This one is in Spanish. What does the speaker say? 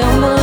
so much.